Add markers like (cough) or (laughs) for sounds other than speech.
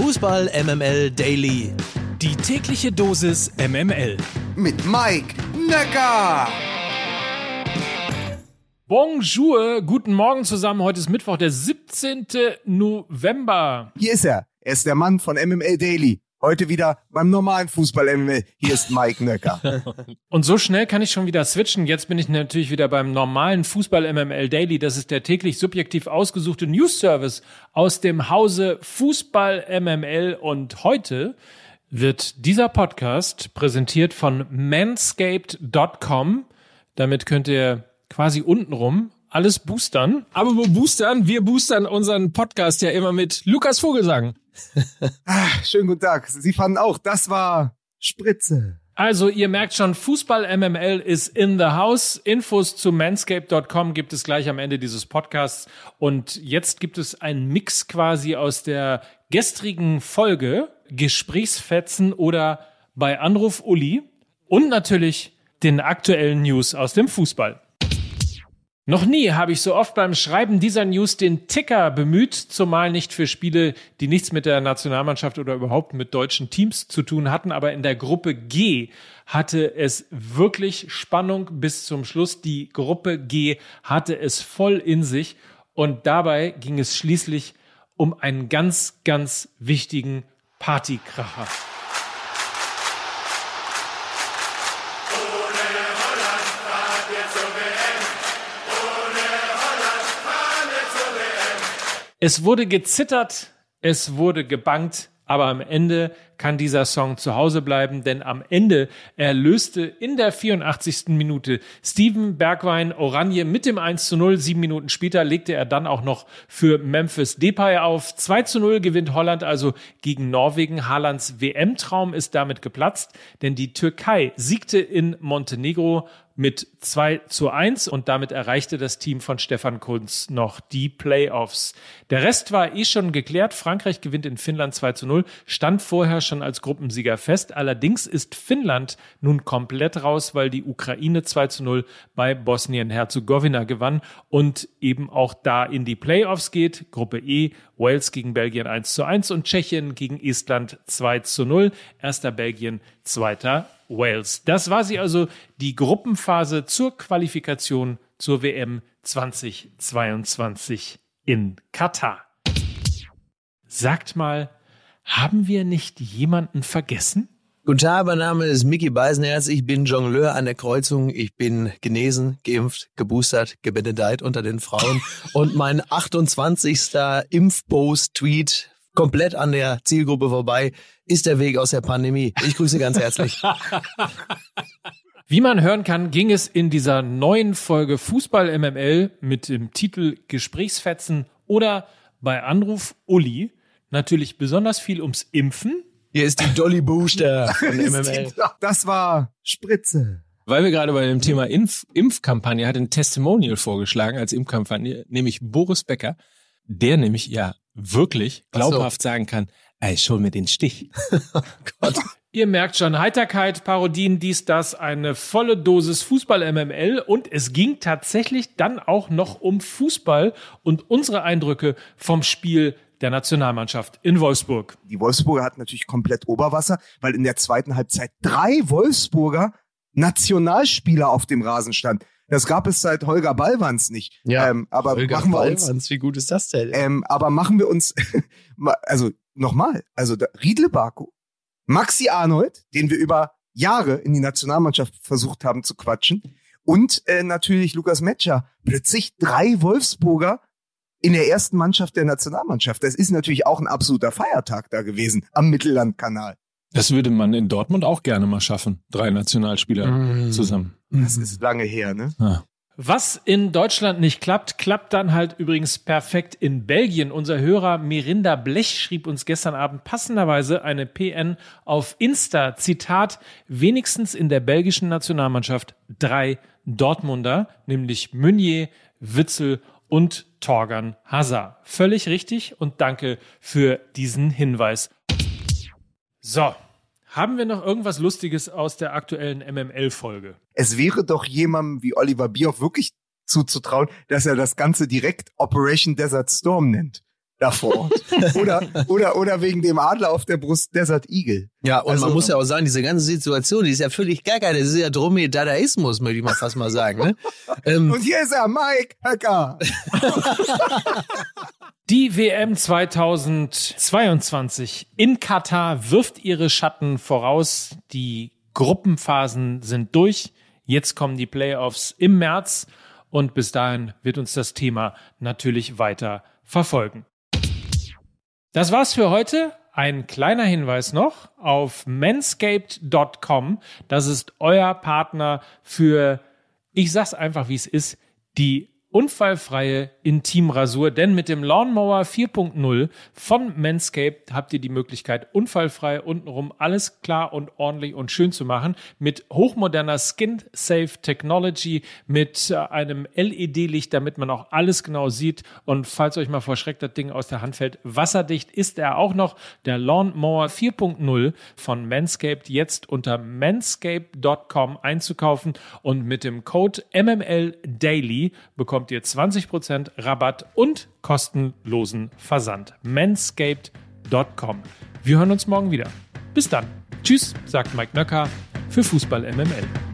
Fußball MML Daily. Die tägliche Dosis MML. Mit Mike Necker. Bonjour, guten Morgen zusammen. Heute ist Mittwoch, der 17. November. Hier ist er. Er ist der Mann von MML Daily. Heute wieder beim normalen Fußball MML. Hier ist Mike Nöcker. (laughs) Und so schnell kann ich schon wieder switchen. Jetzt bin ich natürlich wieder beim normalen Fußball MML Daily. Das ist der täglich subjektiv ausgesuchte News Service aus dem Hause Fußball MML. Und heute wird dieser Podcast präsentiert von manscaped.com. Damit könnt ihr quasi untenrum alles boostern. Aber wo boostern? Wir boostern unseren Podcast ja immer mit Lukas Vogelsang. ah, schönen guten Tag. Sie fanden auch, das war Spritze. Also ihr merkt schon, Fußball MML ist in the house. Infos zu manscape.com gibt es gleich am Ende dieses Podcasts. Und jetzt gibt es einen Mix quasi aus der gestrigen Folge, Gesprächsfetzen oder bei Anruf Uli und natürlich den aktuellen News aus dem Fußball. Noch nie habe ich so oft beim Schreiben dieser News den Ticker bemüht, zumal nicht für Spiele, die nichts mit der Nationalmannschaft oder überhaupt mit deutschen Teams zu tun hatten. Aber in der Gruppe G hatte es wirklich Spannung bis zum Schluss. Die Gruppe G hatte es voll in sich. Und dabei ging es schließlich um einen ganz, ganz wichtigen Partykracher. Es wurde gezittert, es wurde gebankt, aber am Ende kann dieser Song zu Hause bleiben, denn am Ende erlöste in der 84. Minute Steven Bergwein Oranje mit dem 1 zu 0. Sieben Minuten später legte er dann auch noch für Memphis Depay auf. 2 zu 0 gewinnt Holland also gegen Norwegen. Haalands WM-Traum ist damit geplatzt, denn die Türkei siegte in Montenegro mit 2 zu 1 und damit erreichte das Team von Stefan Kunz noch die Playoffs. Der Rest war eh schon geklärt. Frankreich gewinnt in Finnland 2 zu 0, stand vorher schon als Gruppensieger fest. Allerdings ist Finnland nun komplett raus, weil die Ukraine 2 zu 0 bei Bosnien-Herzegowina gewann und eben auch da in die Playoffs geht. Gruppe E, Wales gegen Belgien 1 zu 1 und Tschechien gegen Estland 2 zu 0. Erster Belgien, zweiter Wales. Das war sie also die Gruppenphase zur Qualifikation zur WM 2022 in Katar. Sagt mal, haben wir nicht jemanden vergessen? Guten Tag, mein Name ist Mickey Beisenherz. Ich bin Jongleur an der Kreuzung. Ich bin genesen, geimpft, geboostert, gebenedeit unter den Frauen. Und mein (laughs) 28. Impfpost-Tweet komplett an der Zielgruppe vorbei ist der Weg aus der Pandemie. Ich grüße ganz herzlich. Wie man hören kann, ging es in dieser neuen Folge Fußball MML mit dem Titel Gesprächsfetzen oder bei Anruf Uli natürlich besonders viel ums Impfen. Hier ist die Dolly Booster von (laughs) MML. Das war Spritze. Weil wir gerade bei dem Thema Impf Impfkampagne hat ein Testimonial vorgeschlagen als Impfkampagne, nämlich Boris Becker, der nämlich ja wirklich glaubhaft so. sagen kann, ey, schul mir den Stich. (laughs) oh Gott. Ihr merkt schon, Heiterkeit, Parodien, dies, das, eine volle Dosis Fußball-MML und es ging tatsächlich dann auch noch um Fußball und unsere Eindrücke vom Spiel der Nationalmannschaft in Wolfsburg. Die Wolfsburger hatten natürlich komplett Oberwasser, weil in der zweiten Halbzeit drei Wolfsburger Nationalspieler auf dem Rasen standen. Das gab es seit Holger Ballwanz nicht. Ja, ähm, aber Holger machen wir Ballwanz, uns, wie gut ist das denn? Ähm, aber machen wir uns, (laughs) also nochmal, also Riedle Baku, Maxi Arnold, den wir über Jahre in die Nationalmannschaft versucht haben zu quatschen, und äh, natürlich Lukas Metscher. Plötzlich drei Wolfsburger in der ersten Mannschaft der Nationalmannschaft. Das ist natürlich auch ein absoluter Feiertag da gewesen am Mittellandkanal. Das würde man in Dortmund auch gerne mal schaffen. Drei Nationalspieler mm. zusammen. Das ist lange her, ne? Ja. Was in Deutschland nicht klappt, klappt dann halt übrigens perfekt in Belgien. Unser Hörer Merinda Blech schrieb uns gestern Abend passenderweise eine PN auf Insta. Zitat, wenigstens in der belgischen Nationalmannschaft drei Dortmunder, nämlich Meunier, Witzel und Torgan Hazard. Völlig richtig und danke für diesen Hinweis. So, haben wir noch irgendwas Lustiges aus der aktuellen MML-Folge? Es wäre doch jemandem wie Oliver Bierhoff wirklich zuzutrauen, dass er das Ganze direkt Operation Desert Storm nennt. davor. (laughs) oder, oder, oder wegen dem Adler auf der Brust Desert Eagle. Ja, und Also- man muss ja auch sagen, diese ganze Situation, die ist ja völlig gaga. Das ist ja Dromedadaismus, möchte ich mal fast mal sagen. Ne? (laughs) ähm, Und hier ist er, Mike Höcker. (laughs) Die WM 2022 in Katar wirft ihre Schatten voraus. Die Gruppenphasen sind durch. Jetzt kommen die Playoffs im März und bis dahin wird uns das Thema natürlich weiter verfolgen. Das war's für heute. Ein kleiner Hinweis noch auf manscaped.com. Das ist euer Partner für, ich sag's einfach wie es ist, die unfallfreie Intimrasur, denn mit dem Lawnmower 4.0 von Manscaped habt ihr die Möglichkeit, unfallfrei untenrum alles klar und ordentlich und schön zu machen, mit hochmoderner Skin-Safe Technology, mit äh, einem LED-Licht, damit man auch alles genau sieht. Und falls euch mal vor Schreck das Ding aus der Hand fällt, wasserdicht ist er auch noch, der Lawnmower 4.0 von Manscaped jetzt unter manscaped.com einzukaufen und mit dem Code MML Daily bekommt ihr 20% Rabatt und kostenlosen Versand. manscaped.com. Wir hören uns morgen wieder. Bis dann. Tschüss, sagt Mike Nöcker für Fußball MML.